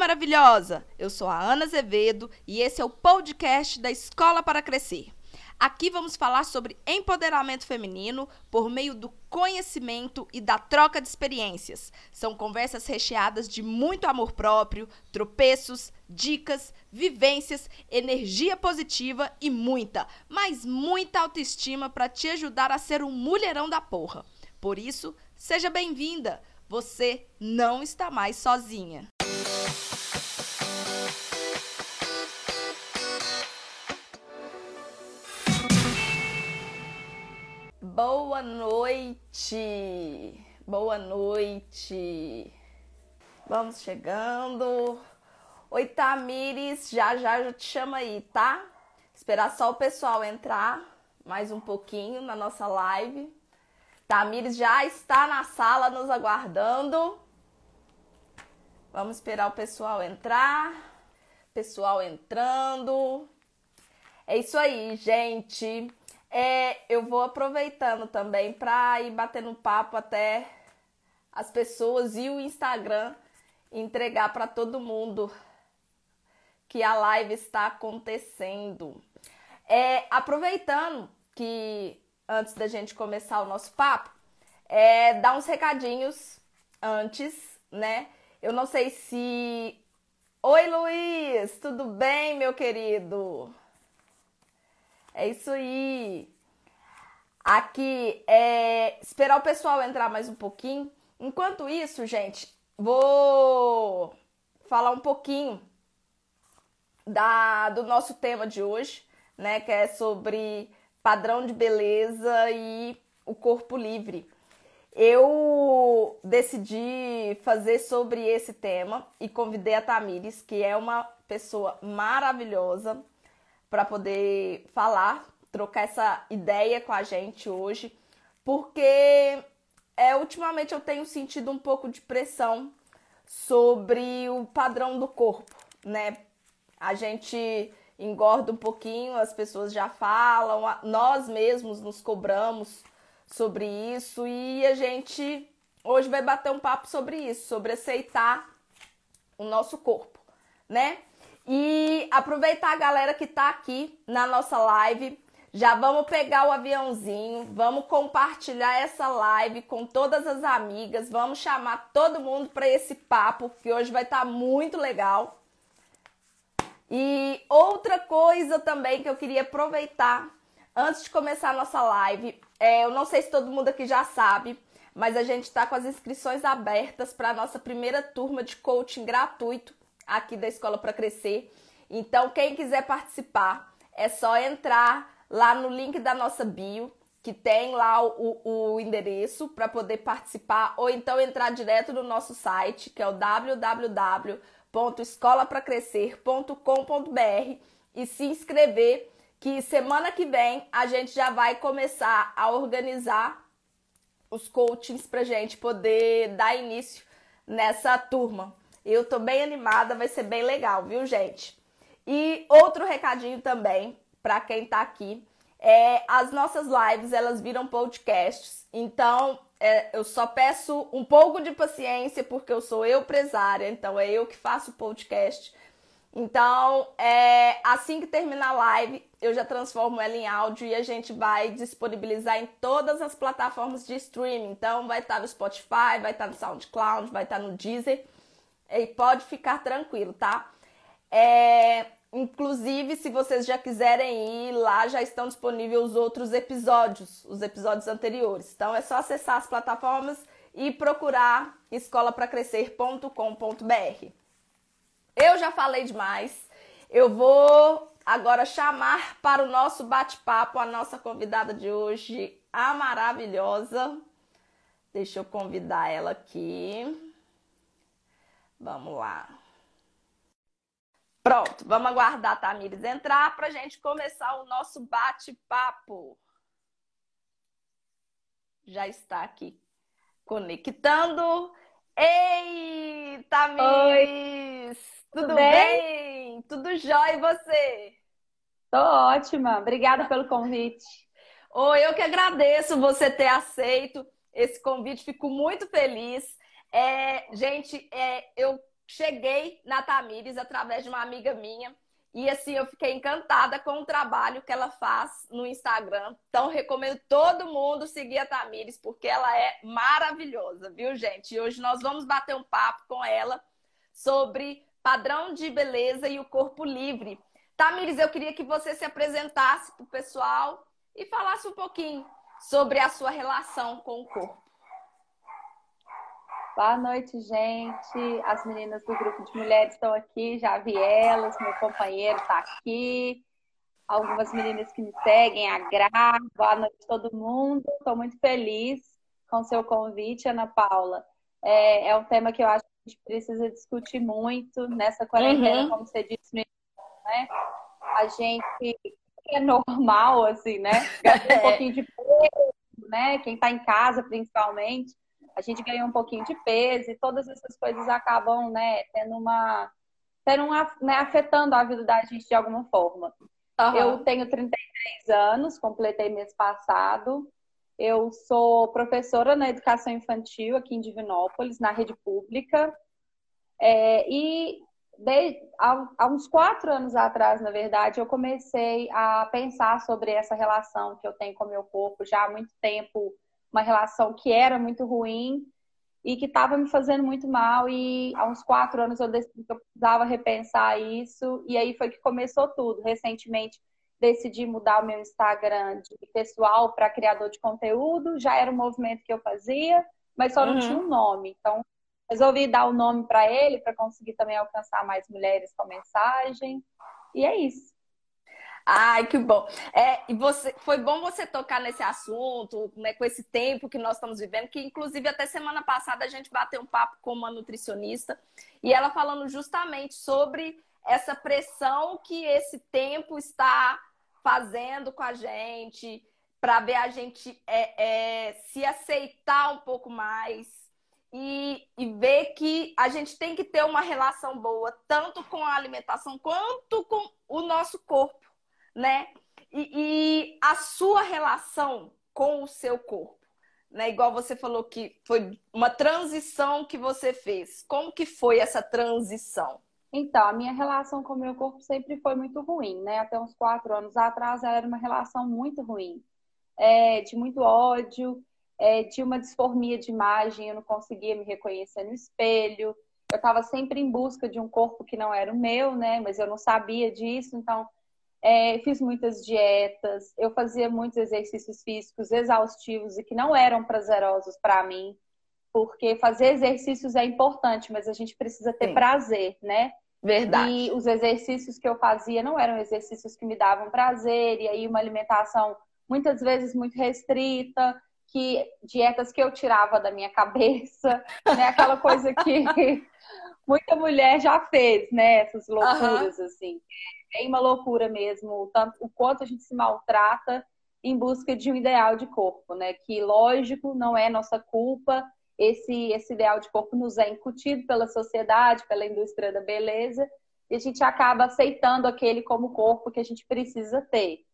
maravilhosa! Eu sou a Ana Azevedo e esse é o podcast da Escola para Crescer. Aqui vamos falar sobre empoderamento feminino por meio do conhecimento e da troca de experiências. São conversas recheadas de muito amor próprio, tropeços, dicas, vivências, energia positiva e muita, mas muita autoestima para te ajudar a ser um mulherão da porra. Por isso, seja bem-vinda! Você não está mais sozinha. Boa noite! Boa noite! Vamos chegando. Oi, Tamires, já já já te chama aí, tá? Esperar só o pessoal entrar mais um pouquinho na nossa live. Tamires já está na sala nos aguardando. Vamos esperar o pessoal entrar. Pessoal entrando. É isso aí, gente. É, eu vou aproveitando também para ir batendo papo até as pessoas e o Instagram entregar para todo mundo que a live está acontecendo. É, aproveitando que antes da gente começar o nosso papo, é, dar uns recadinhos antes, né? Eu não sei se. Oi, Luiz! Tudo bem, meu querido? É isso aí. Aqui é esperar o pessoal entrar mais um pouquinho. Enquanto isso, gente, vou falar um pouquinho da do nosso tema de hoje, né, que é sobre padrão de beleza e o corpo livre. Eu decidi fazer sobre esse tema e convidei a Tamires, que é uma pessoa maravilhosa, para poder falar, trocar essa ideia com a gente hoje, porque é, ultimamente eu tenho sentido um pouco de pressão sobre o padrão do corpo, né? A gente engorda um pouquinho, as pessoas já falam, nós mesmos nos cobramos sobre isso e a gente hoje vai bater um papo sobre isso, sobre aceitar o nosso corpo, né? E aproveitar a galera que tá aqui na nossa live. Já vamos pegar o aviãozinho, vamos compartilhar essa live com todas as amigas, vamos chamar todo mundo para esse papo que hoje vai estar tá muito legal. E outra coisa também que eu queria aproveitar antes de começar a nossa live, é, eu não sei se todo mundo aqui já sabe, mas a gente está com as inscrições abertas para a nossa primeira turma de coaching gratuito aqui da Escola para Crescer. Então, quem quiser participar, é só entrar lá no link da nossa bio, que tem lá o, o endereço para poder participar, ou então entrar direto no nosso site, que é o www.escolapracrescer.com.br e se inscrever, que semana que vem a gente já vai começar a organizar os coachings para gente poder dar início nessa turma. Eu tô bem animada, vai ser bem legal, viu, gente? E outro recadinho também para quem tá aqui é as nossas lives elas viram podcasts. Então é, eu só peço um pouco de paciência porque eu sou eu empresária, então é eu que faço podcast. Então, é, assim que terminar a live, eu já transformo ela em áudio e a gente vai disponibilizar em todas as plataformas de streaming. Então, vai estar no Spotify, vai estar no SoundCloud, vai estar no Deezer. E pode ficar tranquilo, tá? É, inclusive, se vocês já quiserem ir lá, já estão disponíveis os outros episódios, os episódios anteriores. Então é só acessar as plataformas e procurar escolapracrescer.com.br. Eu já falei demais. Eu vou agora chamar para o nosso bate-papo a nossa convidada de hoje, a maravilhosa. Deixa eu convidar ela aqui. Vamos lá. Pronto, vamos aguardar a Tamires entrar para a gente começar o nosso bate-papo. Já está aqui conectando. Ei, Tamires! Tudo, Tudo bem? bem? Tudo jóia e você? Tô ótima. Obrigada pelo convite. Oi, eu que agradeço você ter aceito esse convite. Fico muito feliz. É, gente, é, eu cheguei na Tamires através de uma amiga minha. E assim, eu fiquei encantada com o trabalho que ela faz no Instagram. Então, recomendo todo mundo seguir a Tamires, porque ela é maravilhosa, viu, gente? E hoje nós vamos bater um papo com ela sobre padrão de beleza e o corpo livre. Tamires, eu queria que você se apresentasse para o pessoal e falasse um pouquinho sobre a sua relação com o corpo. Boa noite, gente. As meninas do grupo de mulheres estão aqui, já vi elas, meu companheiro está aqui. Algumas meninas que me seguem, a Gra. Boa noite a todo mundo. Estou muito feliz com o seu convite, Ana Paula. É, é, um tema que eu acho que a gente precisa discutir muito nessa quarentena, uhum. como você disse no início, né? A gente é normal, assim, né? Gastar um pouquinho de peso, né? Quem está em casa, principalmente a gente ganhou um pouquinho de peso e todas essas coisas acabam, né, tendo uma. Tendo uma né, afetando a vida da gente de alguma forma. Uhum. Eu tenho 33 anos, completei mês passado. Eu sou professora na educação infantil aqui em Divinópolis, na rede pública. É, e de, há, há, uns quatro anos atrás, na verdade, eu comecei a pensar sobre essa relação que eu tenho com o meu corpo já há muito tempo uma relação que era muito ruim e que estava me fazendo muito mal. E há uns quatro anos eu decidi que eu precisava repensar isso. E aí foi que começou tudo. Recentemente decidi mudar o meu Instagram de pessoal para criador de conteúdo. Já era um movimento que eu fazia, mas só não uhum. tinha um nome. Então resolvi dar o um nome para ele para conseguir também alcançar mais mulheres com mensagem. E é isso. Ai, que bom. É, e você, foi bom você tocar nesse assunto, né, com esse tempo que nós estamos vivendo, que inclusive até semana passada a gente bateu um papo com uma nutricionista e ela falando justamente sobre essa pressão que esse tempo está fazendo com a gente, para ver a gente é, é, se aceitar um pouco mais e, e ver que a gente tem que ter uma relação boa, tanto com a alimentação quanto com o nosso corpo né? E, e a sua relação com o seu corpo, né? Igual você falou que foi uma transição que você fez. Como que foi essa transição? Então, a minha relação com o meu corpo sempre foi muito ruim, né? Até uns quatro anos atrás, ela era uma relação muito ruim, é, de muito ódio, é, de uma disformia de imagem, eu não conseguia me reconhecer no espelho, eu estava sempre em busca de um corpo que não era o meu, né? Mas eu não sabia disso, então é, fiz muitas dietas, eu fazia muitos exercícios físicos exaustivos e que não eram prazerosos para mim, porque fazer exercícios é importante, mas a gente precisa ter Sim. prazer, né? Verdade. E os exercícios que eu fazia não eram exercícios que me davam prazer, e aí uma alimentação muitas vezes muito restrita, que dietas que eu tirava da minha cabeça, né? Aquela coisa que muita mulher já fez, né? Essas loucuras, uhum. assim bem uma loucura mesmo, o, tanto, o quanto a gente se maltrata em busca de um ideal de corpo, né? Que, lógico, não é nossa culpa. Esse, esse ideal de corpo nos é incutido pela sociedade, pela indústria da beleza, e a gente acaba aceitando aquele como corpo que a gente precisa ter.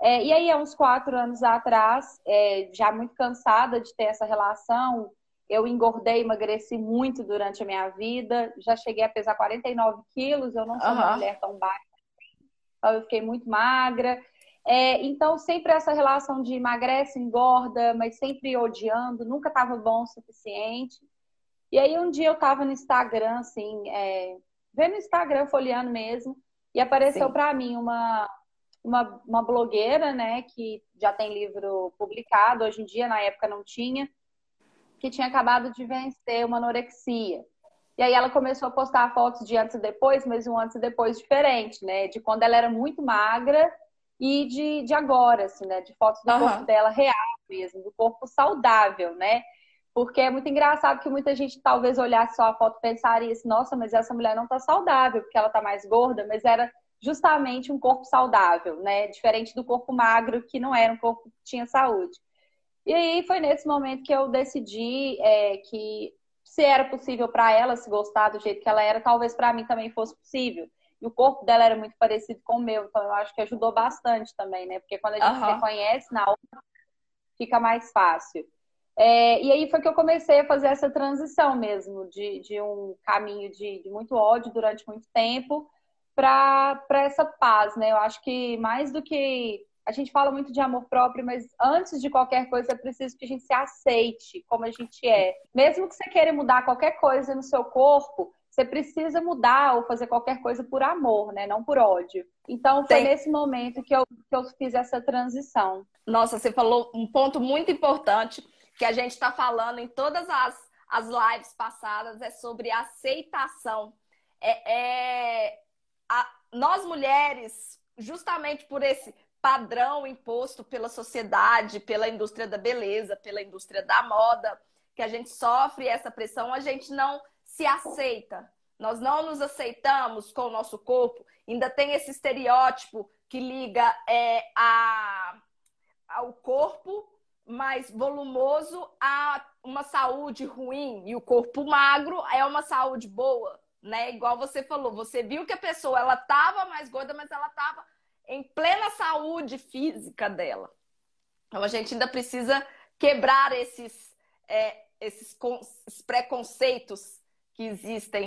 É, e aí, há uns quatro anos atrás, é, já muito cansada de ter essa relação, eu engordei, emagreci muito durante a minha vida, já cheguei a pesar 49 quilos, eu não sou uhum. uma mulher tão baixa eu fiquei muito magra. É, então, sempre essa relação de emagrece, engorda, mas sempre odiando, nunca estava bom o suficiente. E aí, um dia eu estava no Instagram, assim, é, vendo o Instagram, folheando mesmo, e apareceu para mim uma, uma, uma blogueira, né, que já tem livro publicado, hoje em dia, na época não tinha, que tinha acabado de vencer uma anorexia. E aí ela começou a postar fotos de antes e depois, mas um antes e depois diferente, né? De quando ela era muito magra e de, de agora, assim, né? De fotos do uhum. corpo dela real mesmo, do corpo saudável, né? Porque é muito engraçado que muita gente talvez olhasse só a foto e pensaria assim, nossa, mas essa mulher não tá saudável, porque ela tá mais gorda, mas era justamente um corpo saudável, né? Diferente do corpo magro, que não era um corpo que tinha saúde. E aí foi nesse momento que eu decidi é, que se era possível para ela se gostar do jeito que ela era, talvez para mim também fosse possível. E o corpo dela era muito parecido com o meu, então eu acho que ajudou bastante também, né? Porque quando a gente uhum. se reconhece na outra, fica mais fácil. É, e aí foi que eu comecei a fazer essa transição mesmo, de, de um caminho de, de muito ódio durante muito tempo para essa paz, né? Eu acho que mais do que. A gente fala muito de amor próprio, mas antes de qualquer coisa é preciso que a gente se aceite como a gente é. Mesmo que você queira mudar qualquer coisa no seu corpo, você precisa mudar ou fazer qualquer coisa por amor, né? Não por ódio. Então foi Tem... nesse momento que eu, que eu fiz essa transição. Nossa, você falou um ponto muito importante que a gente está falando em todas as, as lives passadas, é sobre aceitação. É, é a, nós mulheres, justamente por esse padrão imposto pela sociedade, pela indústria da beleza, pela indústria da moda, que a gente sofre essa pressão, a gente não se aceita. Nós não nos aceitamos com o nosso corpo. Ainda tem esse estereótipo que liga é, a, ao corpo mais volumoso a uma saúde ruim e o corpo magro é uma saúde boa, né? Igual você falou, você viu que a pessoa ela tava mais gorda, mas ela tava em plena saúde física dela. Então a gente ainda precisa quebrar esses, é, esses, preconceitos que existem,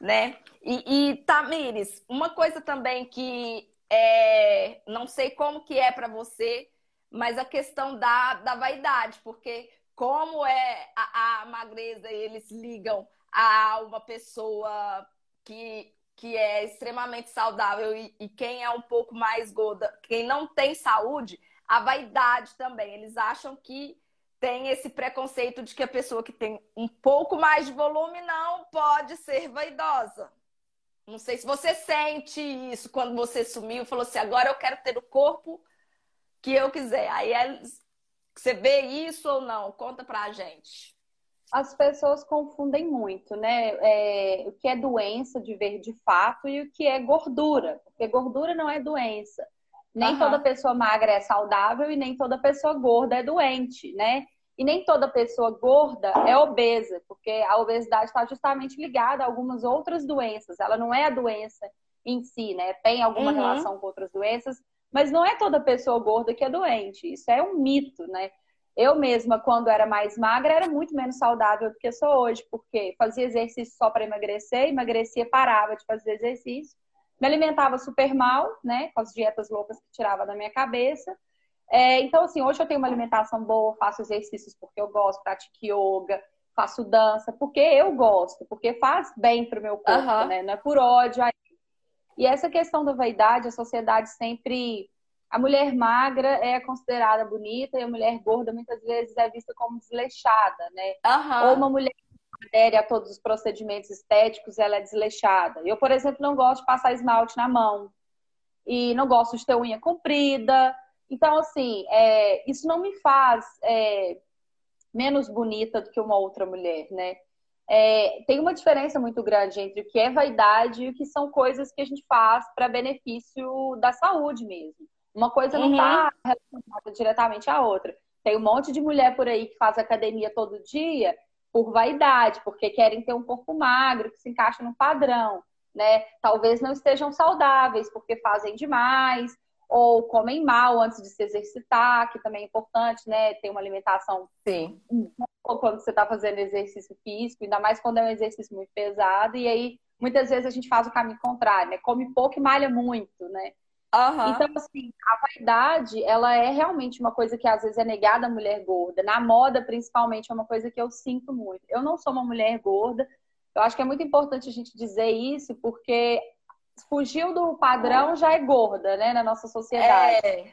né? E, e Tamires, uma coisa também que é, não sei como que é para você, mas a questão da, da vaidade, porque como é a, a magreza, eles ligam a uma pessoa que, que é extremamente saudável e, e, quem é um pouco mais gorda, quem não tem saúde, a vaidade também. Eles acham que tem esse preconceito de que a pessoa que tem um pouco mais de volume não pode ser vaidosa. Não sei se você sente isso quando você sumiu falou assim: agora eu quero ter o corpo que eu quiser. Aí é, você vê isso ou não? Conta pra gente. As pessoas confundem muito, né? É, o que é doença de ver de fato e o que é gordura. Porque gordura não é doença. Nem uhum. toda pessoa magra é saudável e nem toda pessoa gorda é doente, né? E nem toda pessoa gorda é obesa, porque a obesidade está justamente ligada a algumas outras doenças. Ela não é a doença em si, né? Tem alguma uhum. relação com outras doenças, mas não é toda pessoa gorda que é doente. Isso é um mito, né? Eu mesma, quando era mais magra, era muito menos saudável do que sou hoje, porque fazia exercício só para emagrecer, emagrecia, parava de fazer exercício, me alimentava super mal, né? Com as dietas loucas que tirava da minha cabeça. É, então, assim, hoje eu tenho uma alimentação boa, faço exercícios porque eu gosto, pratico yoga, faço dança, porque eu gosto, porque faz bem pro meu corpo, uhum. né? Não é por ódio. E essa questão da vaidade, a sociedade sempre. A mulher magra é considerada bonita e a mulher gorda muitas vezes é vista como desleixada, né? Uhum. Ou uma mulher que adere a todos os procedimentos estéticos, ela é desleixada. Eu, por exemplo, não gosto de passar esmalte na mão. E não gosto de ter unha comprida. Então, assim, é, isso não me faz é, menos bonita do que uma outra mulher, né? é, tem uma diferença muito grande entre o que é vaidade e o que são coisas que a gente faz para benefício da saúde mesmo. Uma coisa não está uhum. relacionada diretamente à outra. Tem um monte de mulher por aí que faz academia todo dia por vaidade, porque querem ter um corpo magro que se encaixa no padrão, né? Talvez não estejam saudáveis porque fazem demais, ou comem mal antes de se exercitar, que também é importante, né? Ter uma alimentação Sim. quando você está fazendo exercício físico, ainda mais quando é um exercício muito pesado, e aí muitas vezes a gente faz o caminho contrário, né? Come pouco e malha muito, né? Uhum. Então, assim, a vaidade, ela é realmente uma coisa que às vezes é negada à mulher gorda. Na moda, principalmente, é uma coisa que eu sinto muito. Eu não sou uma mulher gorda. Eu acho que é muito importante a gente dizer isso, porque fugiu do padrão já é gorda, né, na nossa sociedade. É.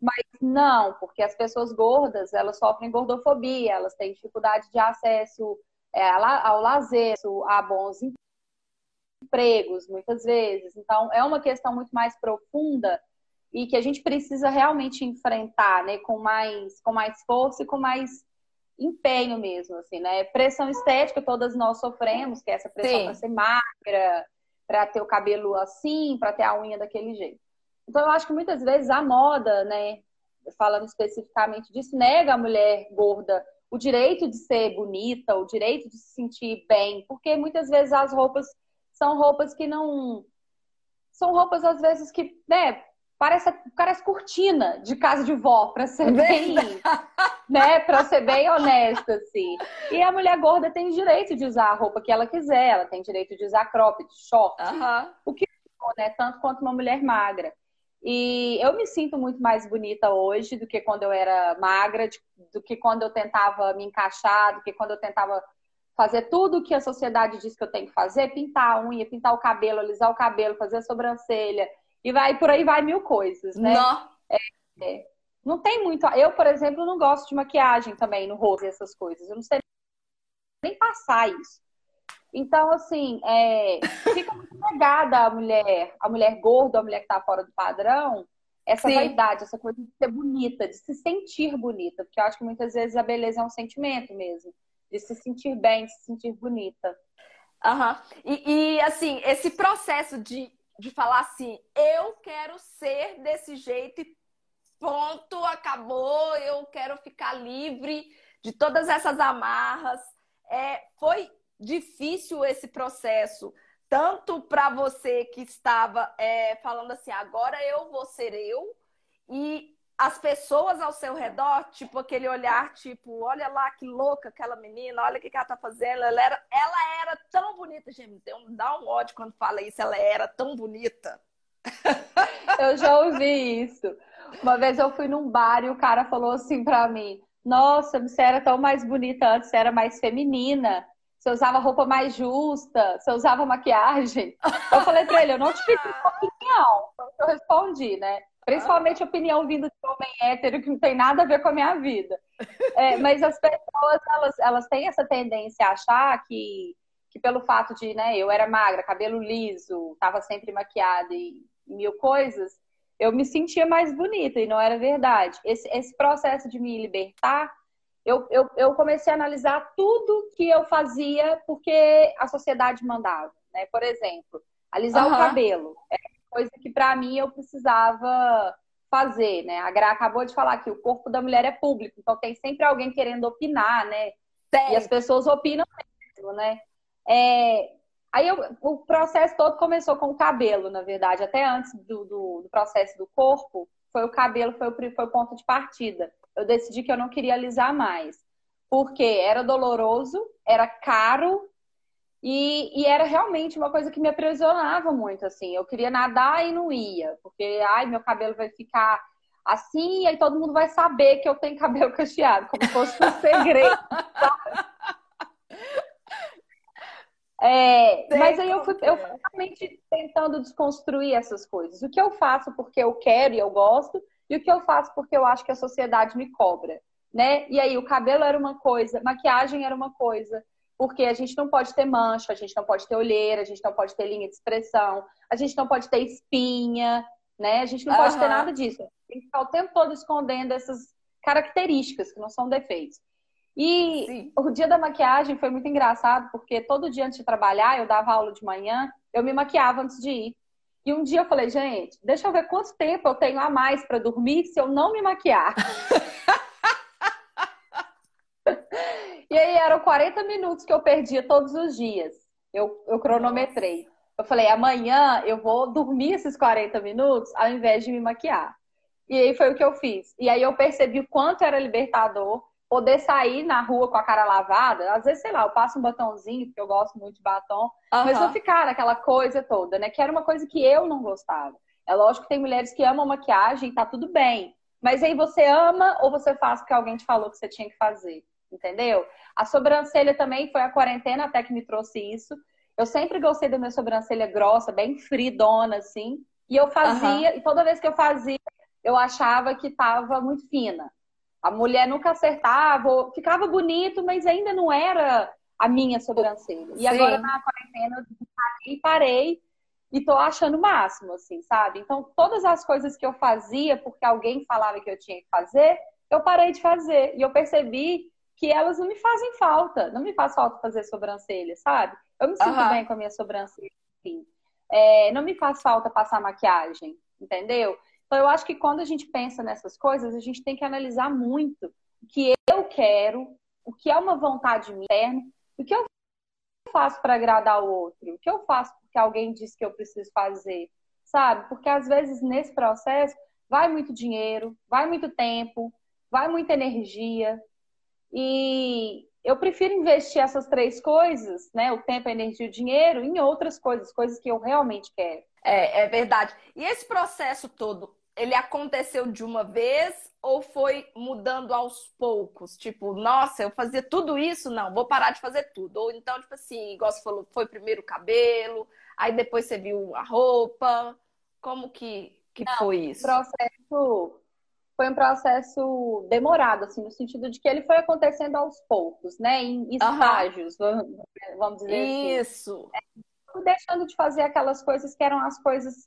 Mas não, porque as pessoas gordas, elas sofrem gordofobia, elas têm dificuldade de acesso é, ao lazer, a bons empregos, muitas vezes. Então, é uma questão muito mais profunda e que a gente precisa realmente enfrentar, né, com mais, com mais força e com mais empenho mesmo, assim, né? Pressão estética todas nós sofremos, que é essa pressão para ser magra, para ter o cabelo assim, para ter a unha daquele jeito. Então, eu acho que muitas vezes a moda, né, falando especificamente disso, nega a mulher gorda o direito de ser bonita, o direito de se sentir bem, porque muitas vezes as roupas são roupas que não. São roupas, às vezes, que, né, parece, parece cortina de casa de vó, para ser bem, né? Pra ser bem honesta, assim. E a mulher gorda tem direito de usar a roupa que ela quiser, ela tem direito de usar cropped, short, uhum. o que for, né? Tanto quanto uma mulher magra. E eu me sinto muito mais bonita hoje do que quando eu era magra, do que quando eu tentava me encaixar, do que quando eu tentava fazer tudo o que a sociedade diz que eu tenho que fazer, pintar a unha, pintar o cabelo, alisar o cabelo, fazer a sobrancelha, e vai por aí vai mil coisas, né? Não. É, é. não tem muito. Eu, por exemplo, não gosto de maquiagem também no rosto e essas coisas. Eu não sei nem passar isso. Então, assim, é, fica muito negada a mulher, a mulher gorda, a mulher que tá fora do padrão, essa Sim. vaidade, essa coisa de ser bonita, de se sentir bonita. Porque eu acho que muitas vezes a beleza é um sentimento mesmo. De se sentir bem, de se sentir bonita. Uhum. E, e, assim, esse processo de de falar assim, eu quero ser desse jeito e ponto, acabou, eu quero ficar livre de todas essas amarras. É, foi difícil esse processo, tanto para você que estava é, falando assim, agora eu vou ser eu, e as pessoas ao seu redor, tipo aquele olhar, tipo, olha lá que louca aquela menina, olha o que, que ela tá fazendo. Ela era, ela era tão bonita, gente, dá um ódio quando fala isso, ela era tão bonita. Eu já ouvi isso. Uma vez eu fui num bar e o cara falou assim pra mim: Nossa, você era tão mais bonita antes, você era mais feminina. Você usava roupa mais justa, você usava maquiagem. Eu falei pra ele: Eu não te pedi opinião. Eu respondi, né? Principalmente opinião vindo de homem hétero, que não tem nada a ver com a minha vida. É, mas as pessoas, elas, elas têm essa tendência a achar que, que pelo fato de, né, eu era magra, cabelo liso, tava sempre maquiada e mil coisas, eu me sentia mais bonita e não era verdade. Esse, esse processo de me libertar, eu, eu, eu comecei a analisar tudo que eu fazia porque a sociedade mandava, né? Por exemplo, alisar uhum. o cabelo. É coisa que para mim eu precisava fazer, né? A Gra acabou de falar que o corpo da mulher é público, então tem sempre alguém querendo opinar, né? E as pessoas opinam mesmo, né? É... Aí eu, o processo todo começou com o cabelo, na verdade, até antes do, do, do processo do corpo, foi o cabelo, foi o, foi o ponto de partida. Eu decidi que eu não queria alisar mais, porque era doloroso, era caro e, e, era realmente uma coisa que me aprisionava muito, assim. Eu queria nadar e não ia, porque, ai, meu cabelo vai ficar assim, e aí todo mundo vai saber que eu tenho cabelo cacheado, como se fosse um segredo. é, mas aí eu fui, eu fui realmente tentando desconstruir essas coisas. O que eu faço porque eu quero e eu gosto, e o que eu faço porque eu acho que a sociedade me cobra, né? E aí o cabelo era uma coisa, maquiagem era uma coisa, porque a gente não pode ter mancha, a gente não pode ter olheira, a gente não pode ter linha de expressão, a gente não pode ter espinha, né? A gente não uhum. pode ter nada disso. Tem que ficar o tempo todo escondendo essas características que não são defeitos. E Sim. o dia da maquiagem foi muito engraçado, porque todo dia antes de trabalhar, eu dava aula de manhã, eu me maquiava antes de ir. E um dia eu falei, gente, deixa eu ver quanto tempo eu tenho a mais para dormir se eu não me maquiar. E aí eram 40 minutos que eu perdia todos os dias. Eu, eu cronometrei. Eu falei, amanhã eu vou dormir esses 40 minutos ao invés de me maquiar. E aí foi o que eu fiz. E aí eu percebi o quanto era libertador poder sair na rua com a cara lavada. Às vezes, sei lá, eu passo um batonzinho, porque eu gosto muito de batom, uhum. mas não ficar naquela coisa toda, né? Que era uma coisa que eu não gostava. É lógico que tem mulheres que amam maquiagem e tá tudo bem. Mas aí você ama ou você faz porque alguém te falou que você tinha que fazer? Entendeu? A sobrancelha também foi a quarentena até que me trouxe isso. Eu sempre gostei da minha sobrancelha grossa, bem fridona, assim. E eu fazia, uhum. e toda vez que eu fazia, eu achava que tava muito fina. A mulher nunca acertava, ficava bonito, mas ainda não era a minha sobrancelha. E Sim. agora na quarentena eu parei, parei e tô achando o máximo, assim, sabe? Então, todas as coisas que eu fazia porque alguém falava que eu tinha que fazer, eu parei de fazer. E eu percebi que elas não me fazem falta. Não me faz falta fazer sobrancelha, sabe? Eu me sinto uhum. bem com a minha sobrancelha. Assim. É, não me faz falta passar maquiagem, entendeu? Então, eu acho que quando a gente pensa nessas coisas, a gente tem que analisar muito o que eu quero, o que é uma vontade interna, o que eu faço para agradar o outro, o que eu faço porque alguém disse que eu preciso fazer, sabe? Porque às vezes nesse processo vai muito dinheiro, vai muito tempo, vai muita energia. E eu prefiro investir essas três coisas, né? O tempo, a energia e o dinheiro, em outras coisas, coisas que eu realmente quero. É, é verdade. E esse processo todo, ele aconteceu de uma vez ou foi mudando aos poucos? Tipo, nossa, eu fazia tudo isso? Não, vou parar de fazer tudo. Ou então, tipo assim, igual você falou, foi primeiro o cabelo, aí depois você viu a roupa. Como que, que Não, foi isso? processo foi um processo demorado, assim, no sentido de que ele foi acontecendo aos poucos, né? Em estágios, uhum. vamos dizer assim. Isso. assim. É, deixando de fazer aquelas coisas que eram as coisas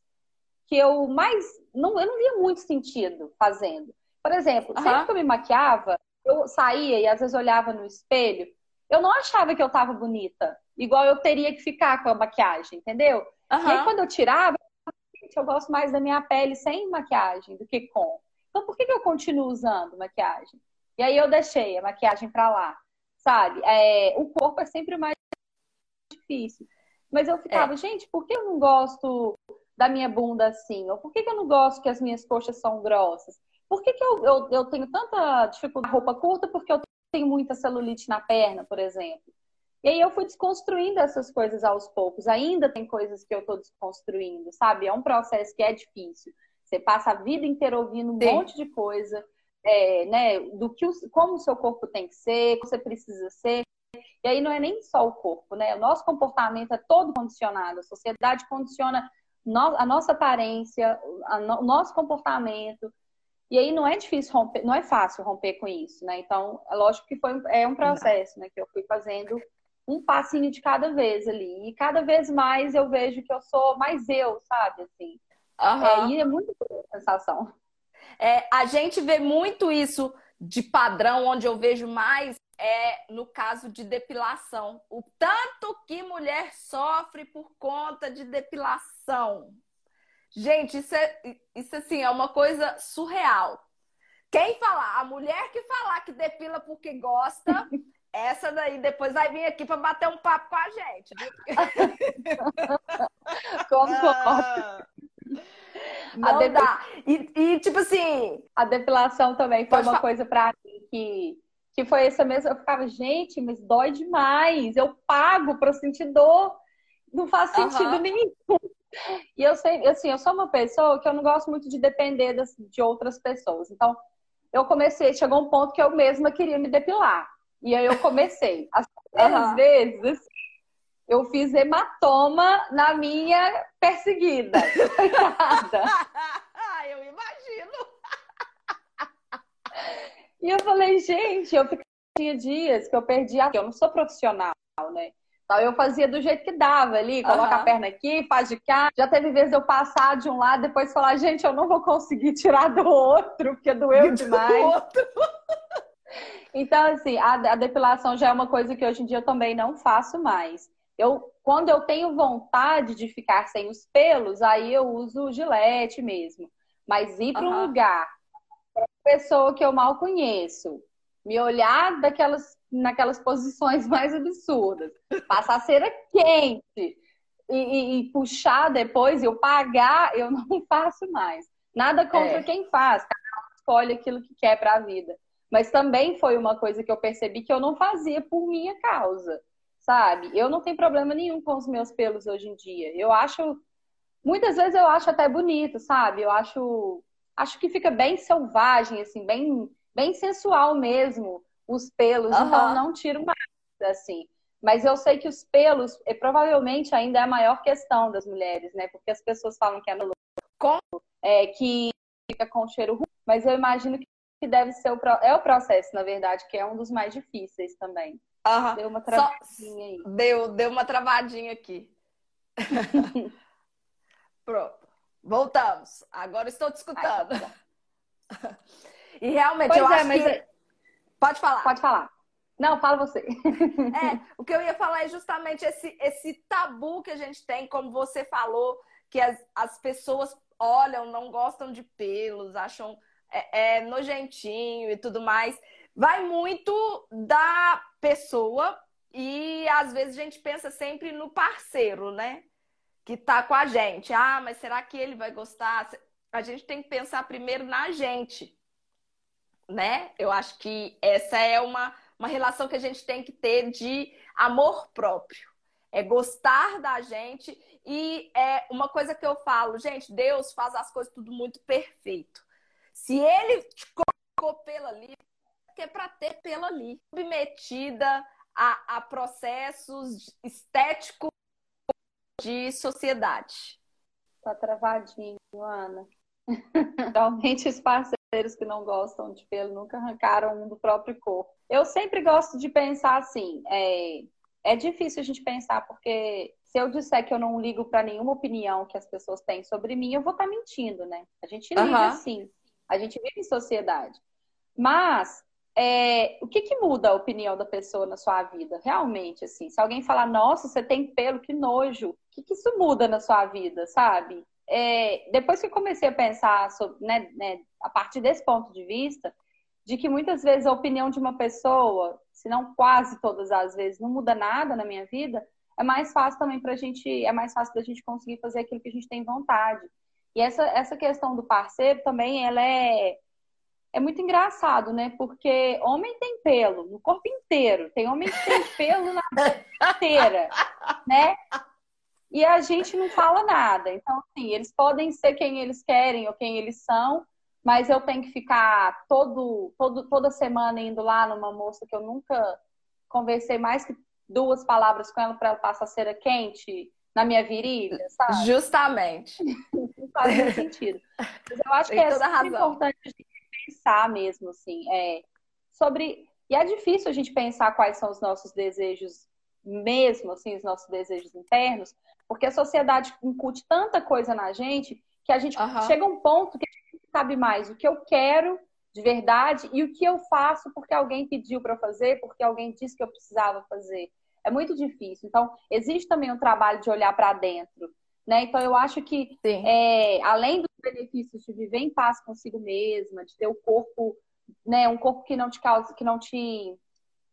que eu mais. Não, eu não via muito sentido fazendo. Por exemplo, uhum. sempre que eu me maquiava, eu saía e às vezes olhava no espelho, eu não achava que eu tava bonita, igual eu teria que ficar com a maquiagem, entendeu? Uhum. E aí quando eu tirava, eu gosto mais da minha pele sem maquiagem do que com. Então, por que, que eu continuo usando maquiagem? E aí eu deixei a maquiagem pra lá, sabe? É, o corpo é sempre mais difícil. Mas eu ficava, é. gente, por que eu não gosto da minha bunda assim? Ou por que, que eu não gosto que as minhas coxas são grossas? Por que, que eu, eu, eu tenho tanta dificuldade com roupa curta? Porque eu tenho muita celulite na perna, por exemplo. E aí eu fui desconstruindo essas coisas aos poucos. Ainda tem coisas que eu estou desconstruindo, sabe? É um processo que é difícil. Você passa a vida inteira ouvindo um Sim. monte de coisa, é, né? Do que o, como o seu corpo tem que ser, como você precisa ser. E aí não é nem só o corpo, né? O nosso comportamento é todo condicionado. A sociedade condiciona a nossa aparência, o nosso comportamento. E aí não é difícil romper, não é fácil romper com isso, né? Então, é lógico que foi é um processo, né? Que eu fui fazendo um passinho de cada vez ali. E cada vez mais eu vejo que eu sou mais eu, sabe? Assim, Uhum. É, e é muito boa a sensação. É, a gente vê muito isso de padrão, onde eu vejo mais é no caso de depilação. O tanto que mulher sofre por conta de depilação. Gente, isso, é, isso assim, é uma coisa surreal. Quem falar, a mulher que falar que depila porque gosta, essa daí depois vai vir aqui para bater um papo com a gente. Concordo. Ah. Não dá. E, e, tipo assim. A depilação também foi uma coisa pra mim que, que foi essa mesma. Eu ficava, gente, mas dói demais. Eu pago pra sentir dor. Não faz sentido uhum. nenhum. E eu sei, assim, eu sou uma pessoa que eu não gosto muito de depender das, de outras pessoas. Então, eu comecei, chegou um ponto que eu mesma queria me depilar. E aí eu comecei. As primeiras uhum. vezes, eu fiz hematoma na minha perseguida. ah, eu imagino. E eu falei, gente, eu tinha dias que eu perdi a. Eu não sou profissional, né? Então eu fazia do jeito que dava ali, coloca uhum. a perna aqui, faz de cá. Já teve vezes eu passar de um lado, depois falar, gente, eu não vou conseguir tirar do outro, porque doeu demais. Então, assim, a, a depilação já é uma coisa que hoje em dia eu também não faço mais. Eu, quando eu tenho vontade de ficar sem os pelos, aí eu uso o gilete mesmo. Mas ir para um uhum. lugar, uma pessoa que eu mal conheço, me olhar daquelas, naquelas posições mais absurdas, passar cera quente e, e, e, puxar depois, eu pagar, eu não faço mais. Nada contra é. quem faz, cada um escolhe aquilo que quer para a vida. Mas também foi uma coisa que eu percebi que eu não fazia por minha causa sabe? Eu não tenho problema nenhum com os meus pelos hoje em dia. Eu acho, muitas vezes eu acho até bonito, sabe? Eu acho, acho que fica bem selvagem, assim, bem, bem sensual mesmo os pelos. Uhum. Então eu não tiro mais, assim. Mas eu sei que os pelos, é, provavelmente ainda é a maior questão das mulheres, né? Porque as pessoas falam que é no é, que fica com cheiro ruim, mas eu imagino que deve ser o, é o processo, na verdade, que é um dos mais difíceis também. Uhum. Deu uma travadinha aí. Deu, deu uma travadinha aqui. Pronto. Voltamos. Agora estou te escutando. Ai, e realmente, pois eu é, acho que... É... Pode falar. Pode falar. Não, fala você. é, o que eu ia falar é justamente esse, esse tabu que a gente tem, como você falou, que as, as pessoas olham, não gostam de pelos, acham é, é nojentinho e tudo mais vai muito da pessoa e às vezes a gente pensa sempre no parceiro, né? Que tá com a gente. Ah, mas será que ele vai gostar? A gente tem que pensar primeiro na gente. né? Eu acho que essa é uma, uma relação que a gente tem que ter de amor próprio. É gostar da gente e é uma coisa que eu falo, gente, Deus faz as coisas tudo muito perfeito. Se ele te colocou pela ali, é para ter pela ali, submetida a, a processos estéticos de sociedade. Tá travadinho, Ana. Realmente os parceiros que não gostam de pelo nunca arrancaram um do próprio corpo. Eu sempre gosto de pensar assim, é, é difícil a gente pensar, porque se eu disser que eu não ligo para nenhuma opinião que as pessoas têm sobre mim, eu vou estar tá mentindo, né? A gente liga uhum. sim. A gente vive em sociedade. Mas é, o que, que muda a opinião da pessoa na sua vida? Realmente, assim, se alguém falar, nossa, você tem pelo, que nojo, o que, que isso muda na sua vida, sabe? É, depois que eu comecei a pensar sobre, né, né, a partir desse ponto de vista, de que muitas vezes a opinião de uma pessoa, se não quase todas as vezes, não muda nada na minha vida, é mais fácil também pra gente, é mais fácil da gente conseguir fazer aquilo que a gente tem vontade. E essa, essa questão do parceiro também, ela é é muito engraçado, né? Porque homem tem pelo no corpo inteiro. Tem homem que tem pelo na inteira, né? E a gente não fala nada. Então, assim, eles podem ser quem eles querem ou quem eles são, mas eu tenho que ficar todo, todo, toda semana indo lá numa moça que eu nunca conversei mais que duas palavras com ela para ela passar cera quente na minha virilha, sabe? Justamente. não faz sentido. Mas eu acho que é importante a gente pensar mesmo, assim, é, sobre. E é difícil a gente pensar quais são os nossos desejos mesmo, assim, os nossos desejos internos, porque a sociedade incute tanta coisa na gente que a gente uhum. chega a um ponto que a gente sabe mais o que eu quero de verdade e o que eu faço porque alguém pediu para fazer, porque alguém disse que eu precisava fazer. É muito difícil. Então, existe também um trabalho de olhar para dentro. Né? Então, eu acho que, é, além dos benefícios de viver em paz consigo mesma, de ter o corpo, né, um corpo que não te causa, que não te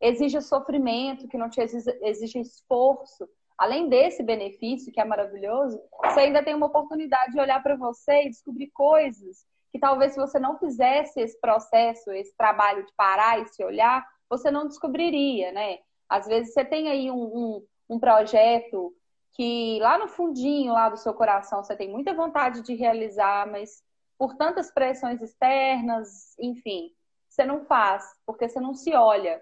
exige sofrimento, que não te exige, exige esforço, além desse benefício, que é maravilhoso, você ainda tem uma oportunidade de olhar para você e descobrir coisas que talvez se você não fizesse esse processo, esse trabalho de parar e se olhar, você não descobriria, né? Às vezes você tem aí um, um, um projeto que lá no fundinho lá do seu coração você tem muita vontade de realizar, mas por tantas pressões externas, enfim, você não faz, porque você não se olha.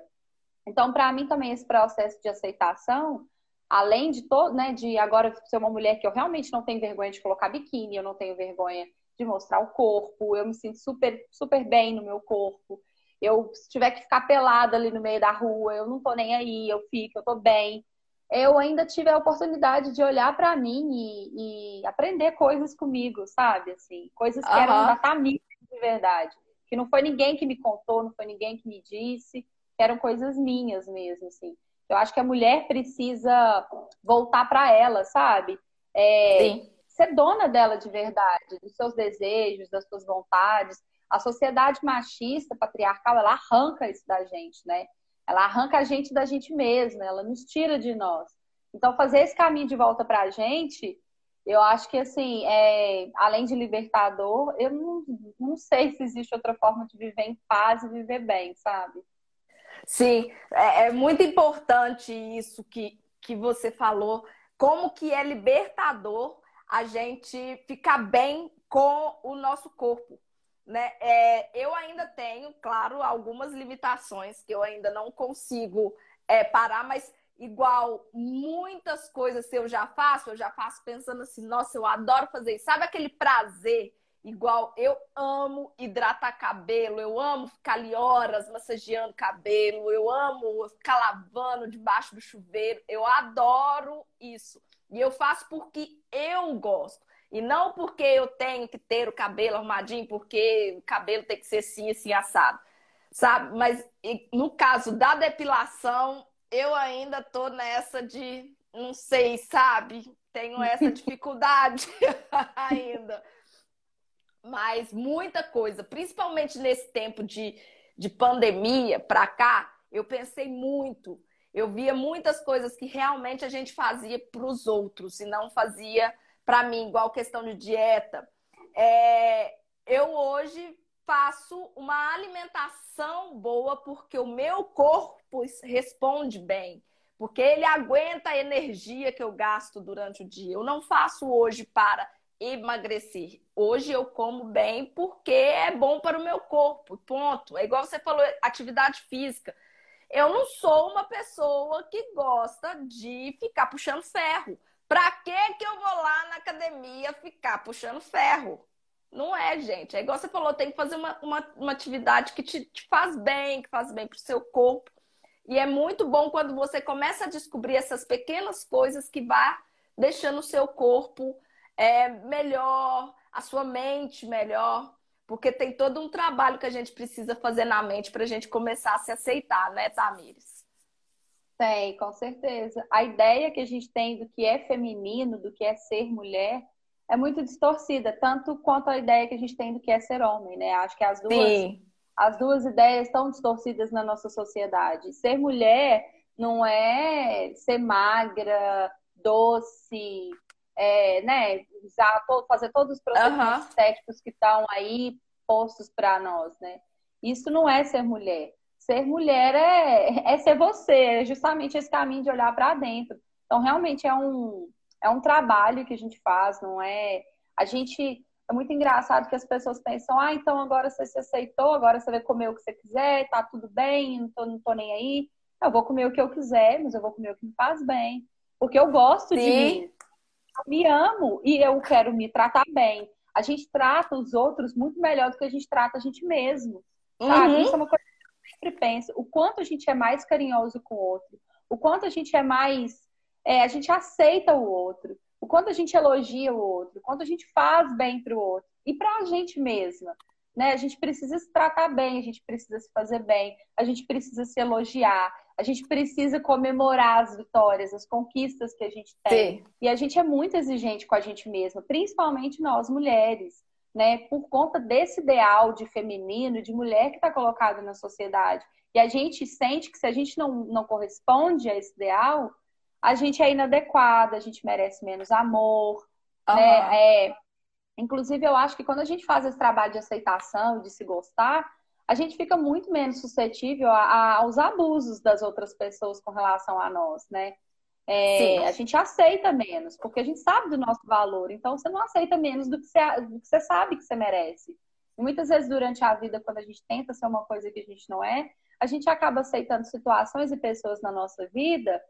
Então, para mim também esse processo de aceitação, além de todo, né, de agora ser uma mulher que eu realmente não tenho vergonha de colocar biquíni, eu não tenho vergonha de mostrar o corpo, eu me sinto super super bem no meu corpo. Eu se tiver que ficar pelada ali no meio da rua, eu não tô nem aí, eu fico, eu tô bem eu ainda tive a oportunidade de olhar para mim e, e, aprender coisas comigo, sabe? Assim, coisas que uhum. eram da Tamir de verdade. Que não foi ninguém que me contou, não foi ninguém que me disse, que eram coisas minhas mesmo, assim. Eu acho que a mulher precisa voltar para ela, sabe? É, ser dona dela de verdade, dos seus desejos, das suas vontades. A sociedade machista, patriarcal, ela arranca isso da gente, né? Ela arranca a gente da gente mesma, ela nos tira de nós. Então, fazer esse caminho de volta para a gente, eu acho que, assim, é, além de libertador, eu não, não sei se existe outra forma de viver em paz e viver bem, sabe? Sim, é, é muito importante isso que, que você falou. Como que é libertador a gente ficar bem com o nosso corpo. Né? É, eu ainda tenho, claro, algumas limitações que eu ainda não consigo é, parar, mas igual muitas coisas que eu já faço, eu já faço pensando assim, nossa, eu adoro fazer isso. Sabe aquele prazer? Igual eu amo hidratar cabelo, eu amo ficar ali horas massageando cabelo, eu amo ficar lavando debaixo do chuveiro, eu adoro isso. E eu faço porque eu gosto. E não porque eu tenho que ter o cabelo arrumadinho, porque o cabelo tem que ser assim, assim, assado. Sabe? Mas no caso da depilação, eu ainda tô nessa de, não sei, sabe? Tenho essa dificuldade ainda. Mas muita coisa, principalmente nesse tempo de, de pandemia pra cá, eu pensei muito. Eu via muitas coisas que realmente a gente fazia para os outros e não fazia para mim, igual questão de dieta. É, eu hoje faço uma alimentação boa porque o meu corpo responde bem, porque ele aguenta a energia que eu gasto durante o dia. Eu não faço hoje para emagrecer. Hoje eu como bem porque é bom para o meu corpo. Ponto. É igual você falou, atividade física. Eu não sou uma pessoa que gosta de ficar puxando ferro. Pra que que eu vou lá na academia ficar puxando ferro? Não é, gente. É igual você falou, tem que fazer uma, uma, uma atividade que te, te faz bem, que faz bem pro seu corpo. E é muito bom quando você começa a descobrir essas pequenas coisas que vai deixando o seu corpo é, melhor, a sua mente melhor. Porque tem todo um trabalho que a gente precisa fazer na mente para a gente começar a se aceitar, né, Tamires? Tem, com certeza. A ideia que a gente tem do que é feminino, do que é ser mulher, é muito distorcida, tanto quanto a ideia que a gente tem do que é ser homem, né? Acho que as duas, as duas ideias estão distorcidas na nossa sociedade. Ser mulher não é ser magra, doce, é, né, usar, fazer todos os procedimentos uhum. estéticos que estão aí postos para nós, né? Isso não é ser mulher. Ser mulher é, é ser você, é justamente esse caminho de olhar para dentro. Então, realmente é um, é um trabalho que a gente faz, não é. A gente. É muito engraçado que as pessoas pensam, ah, então agora você se aceitou, agora você vai comer o que você quiser, tá tudo bem, não tô, não tô nem aí. Eu vou comer o que eu quiser, mas eu vou comer o que me faz bem. Porque eu gosto Sim. de mim me amo e eu quero me tratar bem. A gente trata os outros muito melhor do que a gente trata a gente mesmo. Sabe? Uhum. Isso é uma coisa sempre penso. O quanto a gente é mais carinhoso com o outro. O quanto a gente é mais. É, a gente aceita o outro. O quanto a gente elogia o outro. O quanto a gente faz bem para o outro. E para a gente mesma. Né? A gente precisa se tratar bem, a gente precisa se fazer bem, a gente precisa se elogiar, a gente precisa comemorar as vitórias, as conquistas que a gente tem. Sim. E a gente é muito exigente com a gente mesma, principalmente nós mulheres, né? Por conta desse ideal de feminino, de mulher que está colocado na sociedade. E a gente sente que se a gente não, não corresponde a esse ideal, a gente é inadequada, a gente merece menos amor, uhum. né? É, inclusive, eu acho que quando a gente faz esse trabalho de aceitação, de se gostar, a gente fica muito menos suscetível a, a, aos abusos das outras pessoas com relação a nós, né? É, a gente aceita menos, porque a gente sabe do nosso valor. Então, você não aceita menos do que você, do que você sabe que você merece. E muitas vezes, durante a vida, quando a gente tenta ser uma coisa que a gente não é, a gente acaba aceitando situações e pessoas na nossa vida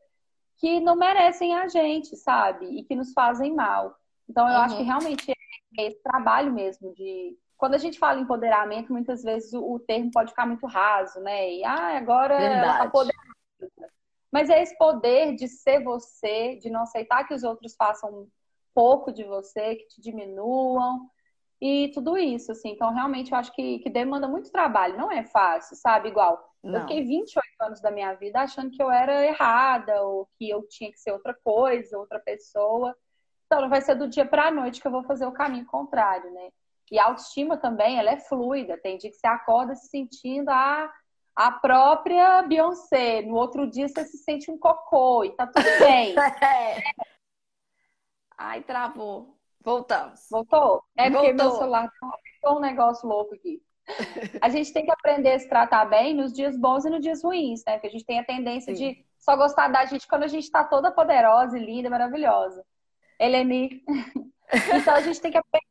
que não merecem a gente, sabe? E que nos fazem mal. Então, eu uhum. acho que realmente é esse trabalho mesmo de quando a gente fala empoderamento, muitas vezes o, o termo pode ficar muito raso, né? E ah, agora Verdade. a poder. Mas é esse poder de ser você, de não aceitar que os outros façam pouco de você, que te diminuam e tudo isso, assim. Então, realmente, eu acho que, que demanda muito trabalho. Não é fácil, sabe? Igual, não. eu fiquei 28 anos da minha vida achando que eu era errada ou que eu tinha que ser outra coisa, outra pessoa. Então, não vai ser do dia para a noite que eu vou fazer o caminho contrário, né? E a autoestima também, ela é fluida. Tem dia que você acorda se sentindo a, a própria Beyoncé. No outro dia você se sente um cocô e tá tudo bem. é. Ai, travou. Voltamos. Voltou? É porque Voltou. meu celular tá um negócio louco aqui. A gente tem que aprender a se tratar bem nos dias bons e nos dias ruins, né? Porque a gente tem a tendência Sim. de só gostar da gente quando a gente tá toda poderosa e linda, maravilhosa. Eleni. Então a gente tem que aprender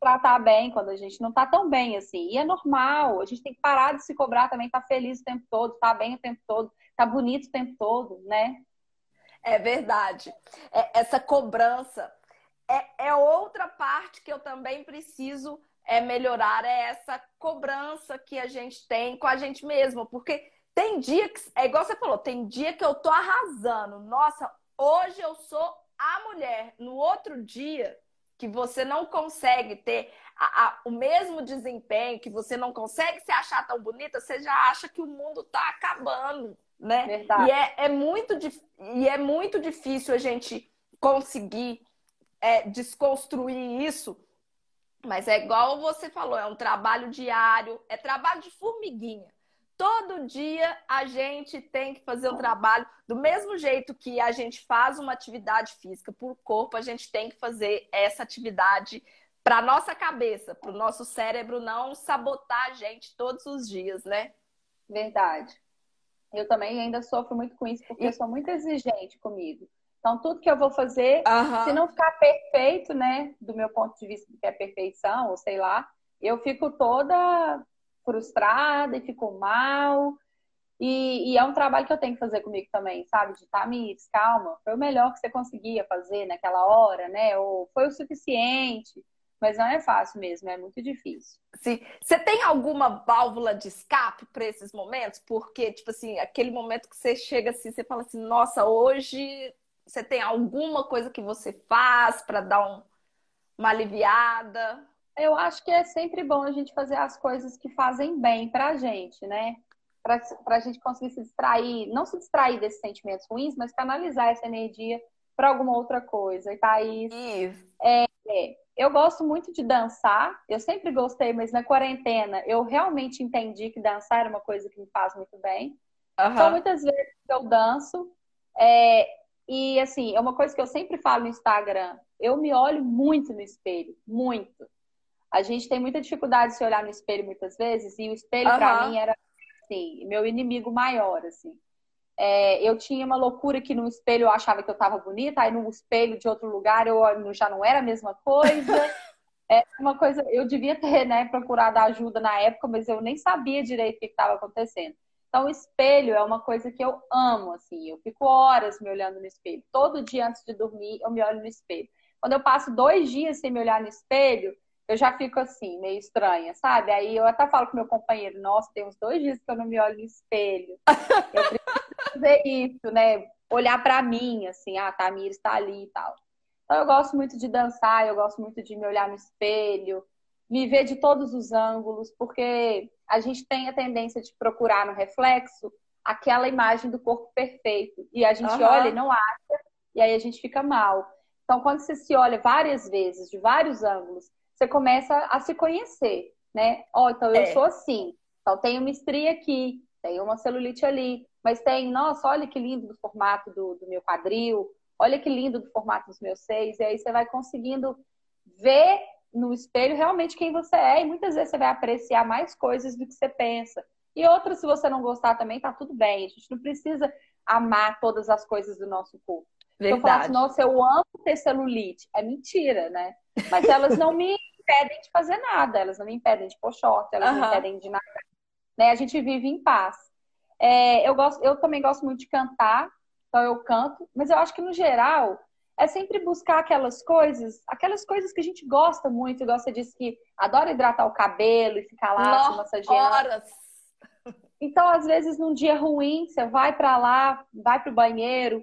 tratar bem quando a gente não tá tão bem assim. E é normal, a gente tem que parar de se cobrar também, tá feliz o tempo todo, tá bem o tempo todo, tá bonito o tempo todo, né? É verdade. É, essa cobrança é, é, outra parte que eu também preciso é, melhorar, é essa cobrança que a gente tem com a gente mesmo. Porque tem dia que, é igual você falou, tem dia que eu tô arrasando. Nossa, hoje eu sou a mulher. No outro dia, que você não consegue ter a, a, o mesmo desempenho, que você não consegue se achar tão bonita, você já acha que o mundo está acabando, né? Verdade. E é, é, muito, e é muito difícil a gente conseguir é, desconstruir isso, mas é igual você falou, é um trabalho diário, é trabalho de formiguinha. Todo dia a gente tem que fazer o um trabalho do mesmo jeito que a gente faz uma atividade física por corpo, a gente tem que fazer essa atividade para nossa cabeça, para o nosso cérebro não sabotar a gente todos os dias, né? Verdade. Eu também ainda sofro muito com isso, porque e... eu sou muito exigente comigo. Então, tudo que eu vou fazer, uhum. se não ficar perfeito, né, do meu ponto de vista, que é perfeição, ou sei lá, eu fico toda frustrada e fico mal. E, e, é um trabalho que eu tenho que fazer comigo também, sabe? De tá, Miss, calma, foi o melhor que você conseguia fazer naquela hora, né? Ou foi o suficiente. Mas não é fácil mesmo, é muito difícil. Sim. Você tem alguma válvula de escape para esses momentos? Porque, tipo assim, aquele momento que você chega assim, você fala assim, nossa, hoje você tem alguma coisa que você faz para dar um, uma aliviada? Eu acho que é sempre bom a gente fazer as coisas que fazem bem pra gente, né? Pra, pra gente conseguir se distrair, não se distrair desses sentimentos ruins, mas canalizar essa energia para alguma outra coisa. E Thaís, é, é, eu gosto muito de dançar, eu sempre gostei, mas na quarentena eu realmente entendi que dançar era uma coisa que me faz muito bem. Uhum. Então, muitas vezes eu danço. É, e assim, é uma coisa que eu sempre falo no Instagram. Eu me olho muito no espelho, muito. A gente tem muita dificuldade de se olhar no espelho muitas vezes, e o espelho uhum. para mim era assim, meu inimigo maior, assim. É, eu tinha uma loucura que no espelho eu achava que eu estava bonita, aí no espelho de outro lugar eu já não era a mesma coisa. É uma coisa, eu devia ter, né, procurado ajuda na época, mas eu nem sabia direito o que estava acontecendo. Então, o espelho é uma coisa que eu amo, assim. Eu fico horas me olhando no espelho. Todo dia antes de dormir, eu me olho no espelho. Quando eu passo dois dias sem me olhar no espelho, eu já fico assim, meio estranha, sabe? Aí eu até falo com meu companheiro, nossa, tem uns dois dias que eu não me olho no espelho. Eu preciso fazer isso, né? Olhar para mim, assim, ah, tá, a Mira está ali e tal. Então eu gosto muito de dançar, eu gosto muito de me olhar no espelho, me ver de todos os ângulos, porque a gente tem a tendência de procurar no reflexo aquela imagem do corpo perfeito. E a gente uhum. olha e não acha, e aí a gente fica mal. Então, quando você se olha várias vezes, de vários ângulos, você começa a se conhecer, né? Ó, oh, então eu é. sou assim. Então tem uma estria aqui, tem uma celulite ali, mas tem, nossa, olha que lindo do formato do, do meu quadril, olha que lindo do formato dos meus seios, e aí você vai conseguindo ver no espelho realmente quem você é, e muitas vezes você vai apreciar mais coisas do que você pensa. E outras, se você não gostar também, tá tudo bem. A gente não precisa amar todas as coisas do nosso corpo. Verdade. Eu falo assim, nossa, eu amo ter celulite. É mentira, né? Mas elas não me impedem de fazer nada, elas não me impedem de pôr short, elas uhum. não me impedem de nada. Né? A gente vive em paz. É, eu, gosto, eu também gosto muito de cantar, então eu canto, mas eu acho que no geral é sempre buscar aquelas coisas, aquelas coisas que a gente gosta muito, gosta disso que adora hidratar o cabelo e ficar lá se massageando. Horas. Então, às vezes, num dia ruim, você vai para lá, vai pro banheiro,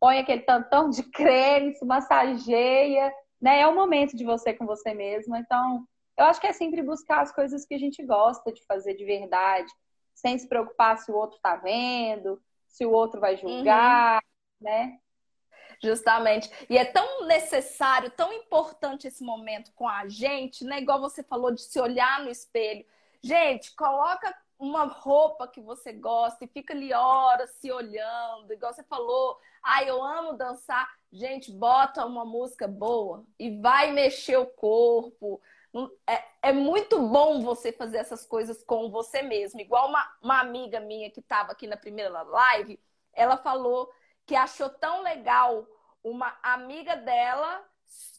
põe aquele tantão de creme, se massageia, né? É o momento de você com você mesma. Então, eu acho que é sempre buscar as coisas que a gente gosta de fazer de verdade, sem se preocupar se o outro tá vendo, se o outro vai julgar, uhum. né? Justamente. E é tão necessário, tão importante esse momento com a gente, né? Igual você falou de se olhar no espelho. Gente, coloca uma roupa que você gosta e fica ali horas se olhando, igual você falou, ah, eu amo dançar. Gente, bota uma música boa e vai mexer o corpo. É, é muito bom você fazer essas coisas com você mesmo. Igual uma, uma amiga minha que estava aqui na primeira live, ela falou que achou tão legal uma amiga dela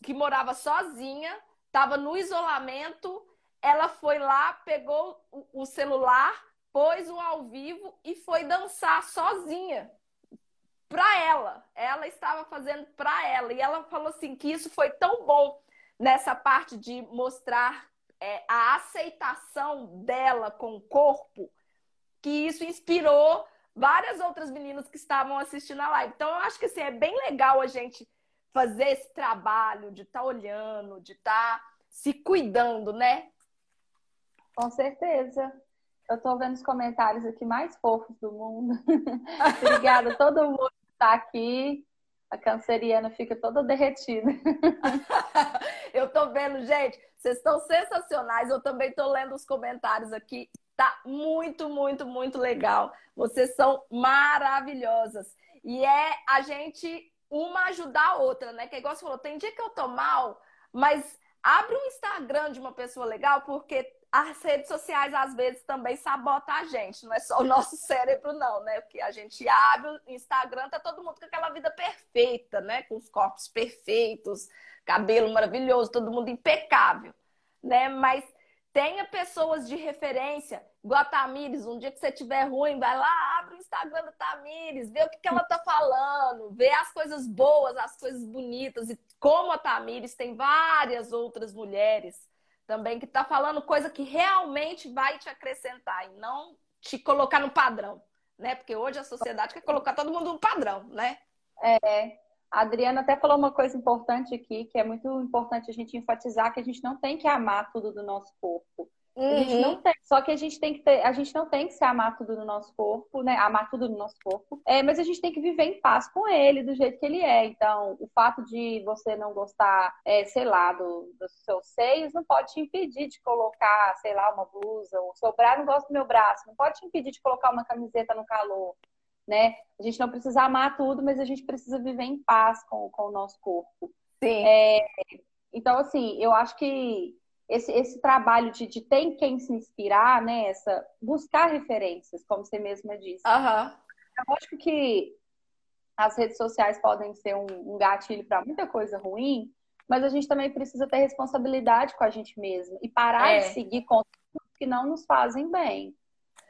que morava sozinha, estava no isolamento, ela foi lá, pegou o celular, pôs um ao vivo e foi dançar sozinha para ela. Ela estava fazendo para ela e ela falou assim que isso foi tão bom nessa parte de mostrar é, a aceitação dela com o corpo que isso inspirou várias outras meninas que estavam assistindo a live. Então, eu acho que assim, é bem legal a gente fazer esse trabalho de estar tá olhando, de estar tá se cuidando, né? Com certeza. Eu tô vendo os comentários aqui mais fofos do mundo. Obrigada a todo mundo que está aqui. A canceriana fica toda derretida. eu tô vendo, gente, vocês estão sensacionais. Eu também tô lendo os comentários aqui. Tá muito, muito, muito legal. Vocês são maravilhosas. E é a gente uma ajudar a outra, né? Que é igual você falou, tem dia que eu tô mal, mas abre um Instagram de uma pessoa legal, porque as redes sociais às vezes também sabotam a gente, não é só o nosso cérebro, não, né? Porque a gente abre o Instagram, tá todo mundo com aquela vida perfeita, né? Com os corpos perfeitos, cabelo maravilhoso, todo mundo impecável, né? Mas tenha pessoas de referência, igual a Tamires, um dia que você tiver ruim, vai lá, abre o Instagram da Tamires, vê o que, que ela tá falando, vê as coisas boas, as coisas bonitas, e como a Tamires tem várias outras mulheres também que tá falando coisa que realmente vai te acrescentar e não te colocar no padrão, né? Porque hoje a sociedade quer colocar todo mundo no padrão, né? É, a Adriana até falou uma coisa importante aqui, que é muito importante a gente enfatizar que a gente não tem que amar tudo do nosso corpo. Uhum. A gente não uhum. tem, só que a gente tem que ter, a gente não tem que se amar tudo no nosso corpo, né? Amar tudo no nosso corpo. É, mas a gente tem que viver em paz com ele, do jeito que ele é. Então, o fato de você não gostar, é, sei lá, do, dos seus seios, não pode te impedir de colocar, sei lá, uma blusa, ou sobrar, não gosta do meu braço, não pode te impedir de colocar uma camiseta no calor né? A gente não precisa amar tudo, mas a gente precisa viver em paz com, com o nosso corpo. Sim. É, então, assim, eu acho que esse, esse trabalho de, de ter em quem se inspirar, né? Essa, buscar referências, como você mesma disse. Uhum. É lógico que as redes sociais podem ser um, um gatilho para muita coisa ruim, mas a gente também precisa ter responsabilidade com a gente mesmo e parar é. de seguir conteúdos que não nos fazem bem.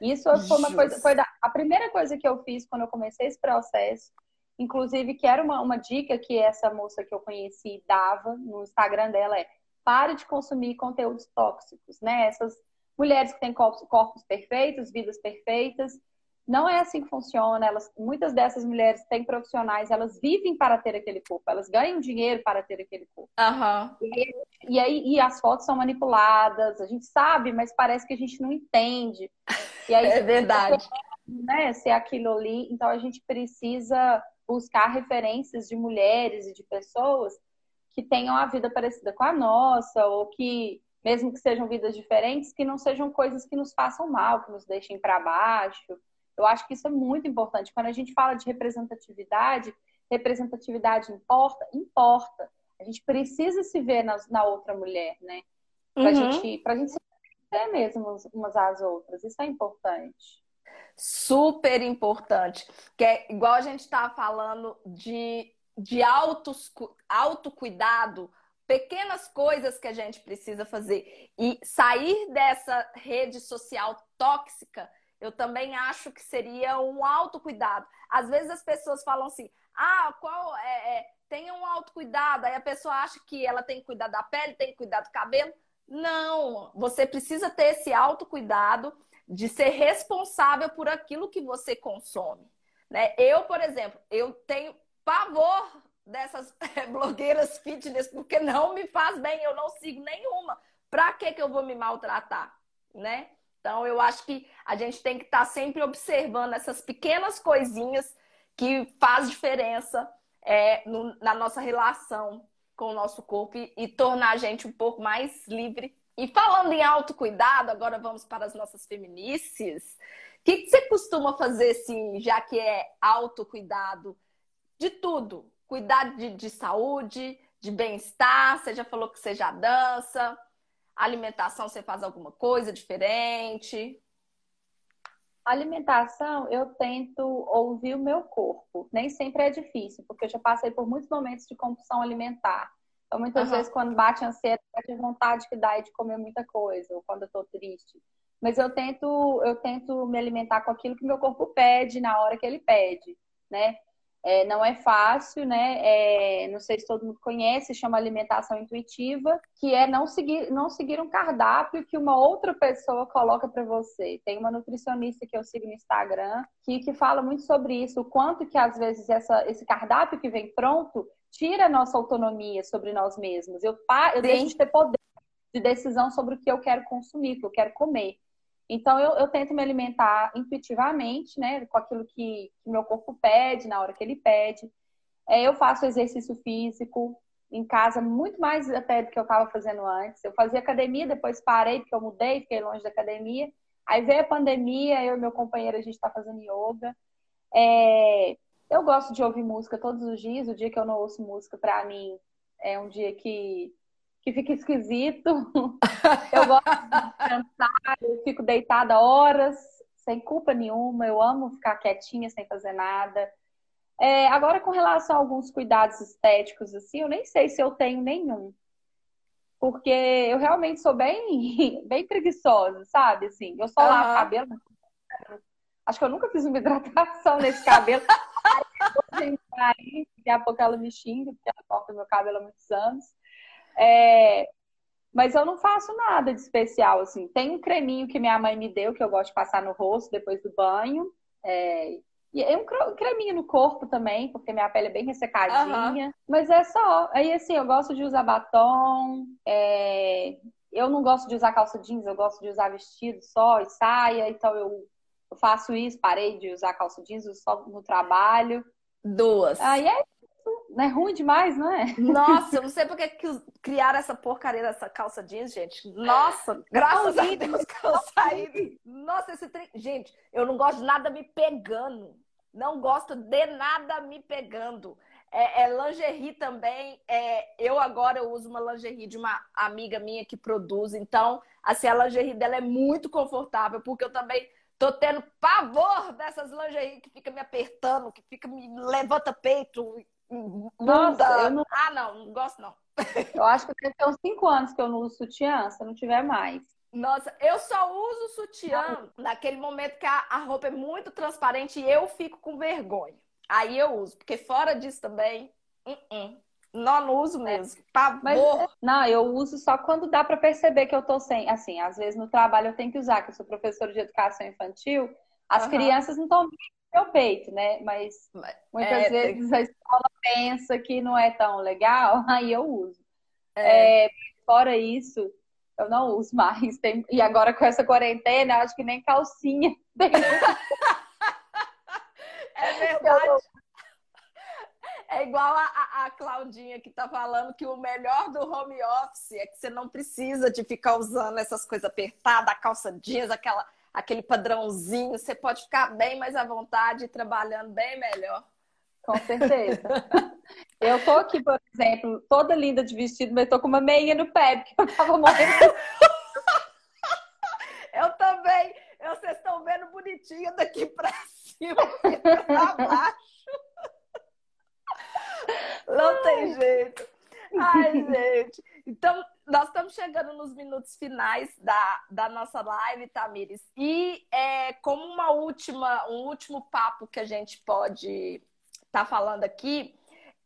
Isso foi uma coisa, foi da, a primeira coisa que eu fiz quando eu comecei esse processo, inclusive que era uma, uma dica que essa moça que eu conheci dava no Instagram dela é pare de consumir conteúdos tóxicos, né? Essas mulheres que têm corpos, corpos perfeitos, vidas perfeitas, não é assim que funciona. Elas, muitas dessas mulheres têm profissionais, elas vivem para ter aquele corpo, elas ganham dinheiro para ter aquele corpo. Uhum. E, e, aí e as fotos são manipuladas, a gente sabe, mas parece que a gente não entende. E aí, é verdade. Né, ser aquilo ali. Então a gente precisa buscar referências de mulheres e de pessoas que tenham a vida parecida com a nossa, ou que, mesmo que sejam vidas diferentes, que não sejam coisas que nos façam mal, que nos deixem para baixo. Eu acho que isso é muito importante. Quando a gente fala de representatividade, representatividade importa? Importa. A gente precisa se ver na, na outra mulher, né? Pra, uhum. gente, pra gente se conhecer mesmo umas às outras. Isso é importante. Super importante. Que é igual a gente está falando de, de autos, autocuidado, pequenas coisas que a gente precisa fazer. E sair dessa rede social tóxica, eu também acho que seria um autocuidado. Às vezes as pessoas falam assim, ah, qual é, é tenha um autocuidado. Aí a pessoa acha que ela tem que cuidar da pele, tem que cuidar do cabelo. Não, você precisa ter esse autocuidado de ser responsável por aquilo que você consome. Né? Eu, por exemplo, eu tenho pavor dessas blogueiras fitness porque não me faz bem, eu não sigo nenhuma. Para que que eu vou me maltratar, né? Então eu acho que a gente tem que estar tá sempre observando essas pequenas coisinhas que faz diferença é, no, na nossa relação com o nosso corpo e, e tornar a gente um pouco mais livre. E falando em autocuidado, agora vamos para as nossas feminices. O que, que você costuma fazer, assim, já que é autocuidado de tudo? Cuidar de, de saúde, de bem-estar, você já falou que você já dança. Alimentação, você faz alguma coisa diferente? Alimentação, eu tento ouvir o meu corpo. Nem sempre é difícil, porque eu já passei por muitos momentos de compulsão alimentar. Então, muitas uhum. vezes, quando bate a ansiedade, bate vontade que dá de comer muita coisa, ou quando eu tô triste. Mas eu tento, eu tento me alimentar com aquilo que meu corpo pede na hora que ele pede, né? É, não é fácil, né? É, não sei se todo mundo conhece, chama alimentação intuitiva, que é não seguir, não seguir um cardápio que uma outra pessoa coloca para você. Tem uma nutricionista que eu sigo no Instagram que, que fala muito sobre isso, o quanto que às vezes essa, esse cardápio que vem pronto tira a nossa autonomia sobre nós mesmos. Eu, eu deixo de ter poder de decisão sobre o que eu quero consumir, o que eu quero comer. Então, eu, eu, tento me alimentar intuitivamente, né, com aquilo que, que meu corpo pede, na hora que ele pede. É, eu faço exercício físico em casa, muito mais até do que eu estava fazendo antes. Eu fazia academia, depois parei, porque eu mudei, fiquei longe da academia. Aí veio a pandemia, eu e meu companheiro, a gente está fazendo yoga. É, eu gosto de ouvir música todos os dias. O dia que eu não ouço música, para mim, é um dia que que fica esquisito. eu gosto de descansar, eu fico deitada horas, sem culpa nenhuma. Eu amo ficar quietinha, sem fazer nada. É, agora, com relação a alguns cuidados estéticos, assim, eu nem sei se eu tenho nenhum. Porque eu realmente sou bem, bem preguiçosa, sabe? Assim, eu só uhum. lavo o cabelo. Acho que eu nunca fiz uma hidratação nesse cabelo. Daqui a pouco ela me xinga, porque ela corta meu cabelo há muitos anos. É, mas eu não faço nada de especial, assim. Tem um creminho que minha mãe me deu, que eu gosto de passar no rosto depois do banho. É, e é um creminho no corpo também, porque minha pele é bem ressecadinha. Uhum. Mas é só. Aí, assim, eu gosto de usar batom. É... Eu não gosto de usar calça jeans, eu gosto de usar vestido só e saia. Então, eu, eu faço isso. Parei de usar calça jeans, uso só no trabalho. Duas. Aí é não é ruim demais, não é? Nossa, eu não sei porque que criaram essa porcaria dessa calça jeans, gente. Nossa, graças a Deus que eu saí. Nossa, esse trem. Gente, eu não gosto de nada me pegando. Não gosto de nada me pegando. É, é lingerie também. É, eu agora eu uso uma lingerie de uma amiga minha que produz. Então, assim, a lingerie dela é muito confortável, porque eu também tô tendo pavor dessas lingerie que fica me apertando, que fica me levanta peito, nossa, eu não... Ah, não, não gosto não. Eu acho que deve ter uns 5 anos que eu não uso sutiã, se não tiver mais. Nossa, eu só uso sutiã naquele momento que a, a roupa é muito transparente e eu fico com vergonha. Aí eu uso, porque fora disso também, uh -uh. Não, não uso mesmo. Pavor. Mas, não, eu uso só quando dá para perceber que eu tô sem. Assim, às vezes no trabalho eu tenho que usar, que eu sou professora de educação infantil. As uhum. crianças não estão meu peito, né? Mas muitas é, vezes a escola pensa que não é tão legal, aí eu uso. É. É, fora isso, eu não uso mais. Tem... E agora com essa quarentena, acho que nem calcinha tem. é verdade. É igual a, a, a, Claudinha que tá falando que o melhor do home office é que você não precisa de ficar usando essas coisas apertadas, a calça jeans, aquela aquele padrãozinho, você pode ficar bem mais à vontade, trabalhando bem melhor. Com certeza. eu tô aqui, por exemplo, toda linda de vestido, mas tô com uma meia no pé, porque eu tava morrendo. eu também. Vocês estão vendo bonitinha daqui pra cima e pra baixo. Não tem jeito. Ai, gente. Então, nós estamos chegando nos minutos finais da, da nossa live, Tamires. E é, como uma última, um último papo que a gente pode estar tá falando aqui,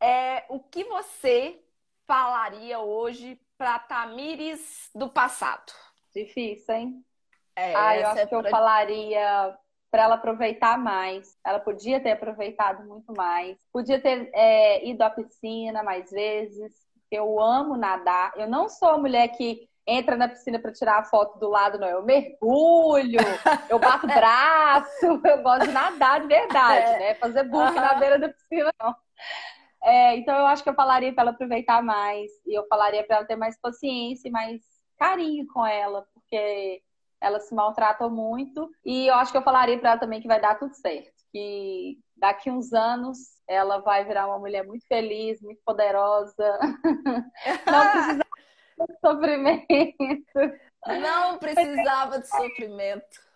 é o que você falaria hoje para Tamires do passado? Difícil, hein? É, ah, eu acho é que pra... eu falaria para ela aproveitar mais. Ela podia ter aproveitado muito mais. Podia ter é, ido à piscina mais vezes eu amo nadar. Eu não sou a mulher que entra na piscina para tirar a foto do lado, não. Eu mergulho, eu bato braço, eu gosto de nadar de verdade, é. né? Fazer book uhum. na beira da piscina, não. É, então eu acho que eu falaria para ela aproveitar mais e eu falaria para ela ter mais paciência e mais carinho com ela, porque ela se maltrata muito. E eu acho que eu falaria para ela também que vai dar tudo certo, que daqui uns anos ela vai virar uma mulher muito feliz, muito poderosa. Não precisava de sofrimento. Não precisava de sofrimento.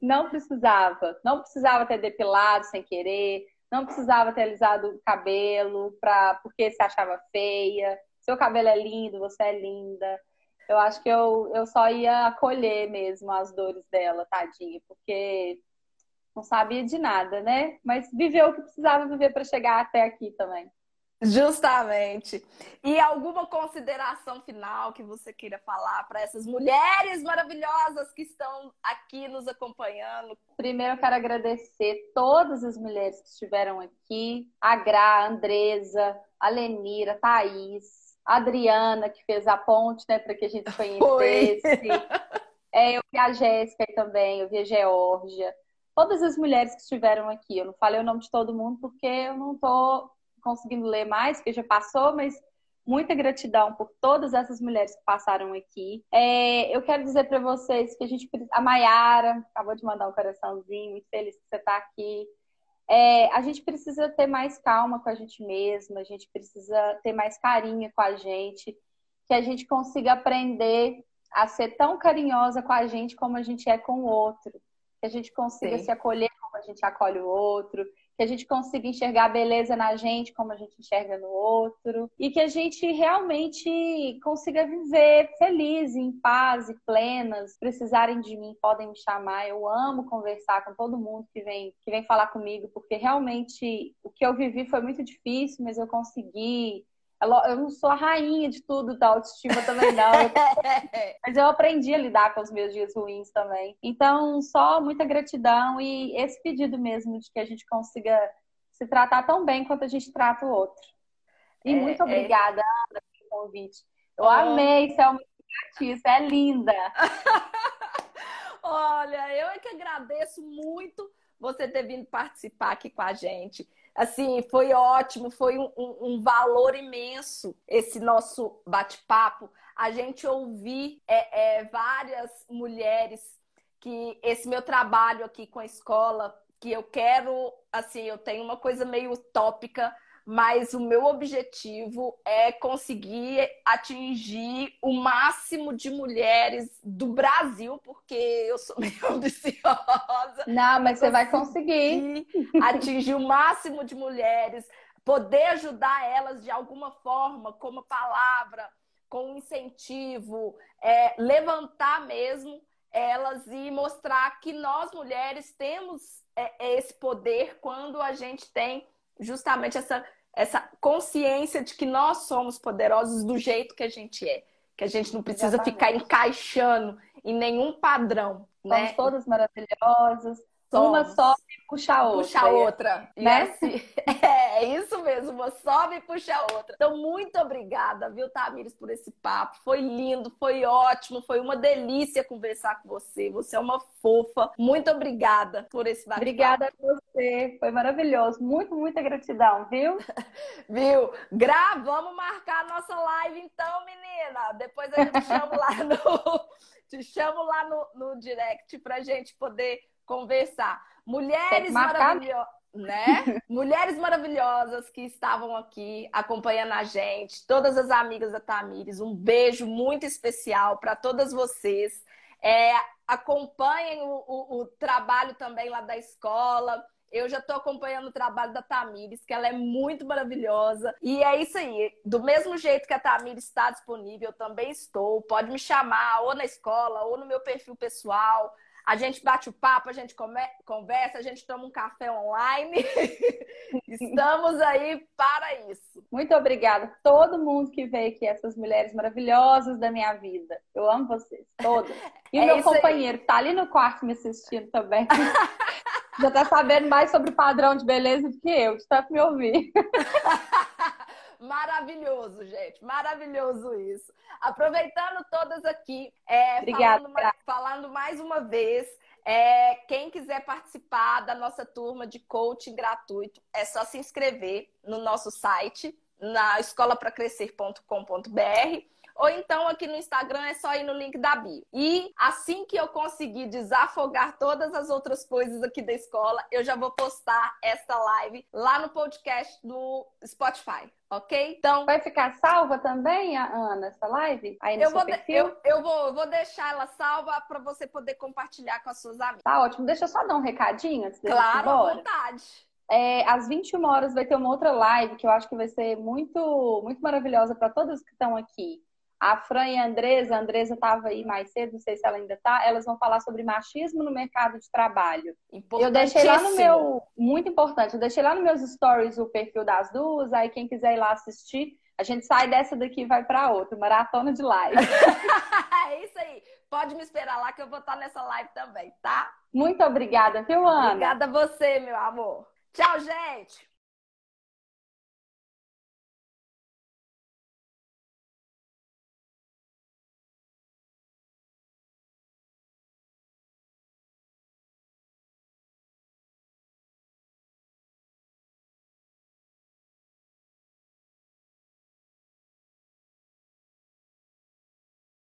Não precisava. Não precisava ter depilado sem querer. Não precisava ter alisado o cabelo pra, porque se achava feia. Seu cabelo é lindo, você é linda. Eu acho que eu, eu só ia acolher mesmo as dores dela, tadinha, porque não sabia de nada, né? Mas viveu o que precisava viver para chegar até aqui também. Justamente. E alguma consideração final que você queira falar para essas mulheres maravilhosas que estão aqui nos acompanhando? Primeiro, eu quero agradecer todas as mulheres que estiveram aqui: a Gra, a Andresa, a Lenira, a Thaís, a Adriana, que fez a ponte né, para que a gente conhecesse. É, eu vi a Jéssica também, eu vi a Geórgia todas as mulheres que estiveram aqui. Eu não falei o nome de todo mundo porque eu não estou conseguindo ler mais, porque já passou, mas muita gratidão por todas essas mulheres que passaram aqui. É, eu quero dizer para vocês que a gente a Maiara acabou de mandar um coraçãozinho, muito feliz que você está aqui. É, a gente precisa ter mais calma com a gente mesma, a gente precisa ter mais carinho com a gente. que a gente consiga aprender a ser tão carinhosa com a gente como a gente é com o outro. Que a gente consiga Sim. se acolher como a gente acolhe o outro, que a gente consiga enxergar a beleza na gente como a gente enxerga no outro e que a gente realmente consiga viver feliz, em paz e plenas. Precisarem de mim, podem me chamar. Eu amo conversar com todo mundo que vem que vem falar comigo, porque realmente o que eu vivi foi muito difícil, mas eu consegui eu não sou a rainha de tudo da autoestima também, não. Mas eu aprendi a lidar com os meus dias ruins também. Então, só muita gratidão e esse pedido mesmo de que a gente consiga se tratar tão bem quanto a gente trata o outro. E é, muito é. obrigada, é... Ana, pelo convite. Eu oh. amei, você é uma você é linda. Olha, eu é que agradeço muito você ter vindo participar aqui com a gente assim, foi ótimo, foi um, um, valor imenso esse nosso bate-papo. A gente ouvir é, é, várias mulheres que esse meu trabalho aqui com a escola, que eu quero, assim, eu tenho uma coisa meio utópica mas o meu objetivo é conseguir atingir o máximo de mulheres do Brasil, porque eu sou meio ambiciosa. Não, mas você vai conseguir atingir o máximo de mulheres, poder ajudar elas de alguma forma, como palavra, com incentivo, é, levantar mesmo elas e mostrar que nós mulheres temos é, esse poder quando a gente tem justamente essa, essa consciência de que nós somos poderosos do jeito que a gente é. Que a gente não precisa Exatamente. ficar encaixando em nenhum padrão. Somos né? todas maravilhosas, Somos. Uma e puxa a outra. Puxa a outra. Né? Assim, é, isso mesmo, uma sobe e puxa a outra. Então, muito obrigada, viu, Tamires, por esse papo. Foi lindo, foi ótimo, foi uma delícia conversar com você. Você é uma fofa. Muito obrigada por esse bate-papo. Obrigada a você, foi maravilhoso. Muito, muita gratidão, viu? viu? Gra, vamos marcar a nossa live então, menina. Depois a gente chama lá no... Te chamo lá no, no direct pra gente poder conversar. Mulheres maravilhosas, né? Mulheres maravilhosas que estavam aqui acompanhando a gente, todas as amigas da Tamires, um beijo muito especial para todas vocês. É, acompanhem o, o, o trabalho também lá da escola. Eu já estou acompanhando o trabalho da Tamires, que ela é muito maravilhosa. E é isso aí. Do mesmo jeito que a Tamires está disponível, eu também estou. Pode me chamar ou na escola ou no meu perfil pessoal. A gente bate o papo, a gente conversa, a gente toma um café online. Estamos aí para isso. Muito obrigada a todo mundo que veio aqui, essas mulheres maravilhosas da minha vida. Eu amo vocês, todas. E o é meu companheiro, que tá ali no quarto me assistindo também. Já tá sabendo mais sobre o padrão de beleza do que eu, de tanto me ouvir. Maravilhoso, gente. Maravilhoso isso. Aproveitando todas aqui, é, Obrigada, falando, falando, mais uma vez, é, quem quiser participar da nossa turma de coaching gratuito, é só se inscrever no nosso site, na escolapracrescer.com.br ou então aqui no Instagram é só ir no link da bio. E assim que eu conseguir desafogar todas as outras coisas aqui da escola, eu já vou postar esta live lá no podcast do Spotify. Ok? Então. Vai ficar salva também, Ana, essa live? Aí no eu, vou perfil? eu, eu, vou, eu vou deixar ela salva para você poder compartilhar com as suas amigas. Tá ótimo. Deixa eu só dar um recadinho antes de Claro, à vontade. É, às 21 horas vai ter uma outra live que eu acho que vai ser muito, muito maravilhosa para todos que estão aqui. A Fran e a Andresa, a Andresa estava aí mais cedo, não sei se ela ainda está, elas vão falar sobre machismo no mercado de trabalho. Eu deixei lá no meu, muito importante, eu deixei lá nos meus stories o perfil das duas, aí quem quiser ir lá assistir, a gente sai dessa daqui e vai para outra, maratona de live. é isso aí. Pode me esperar lá que eu vou estar nessa live também, tá? Muito obrigada, viu, Ana? Obrigada a você, meu amor. Tchau, gente!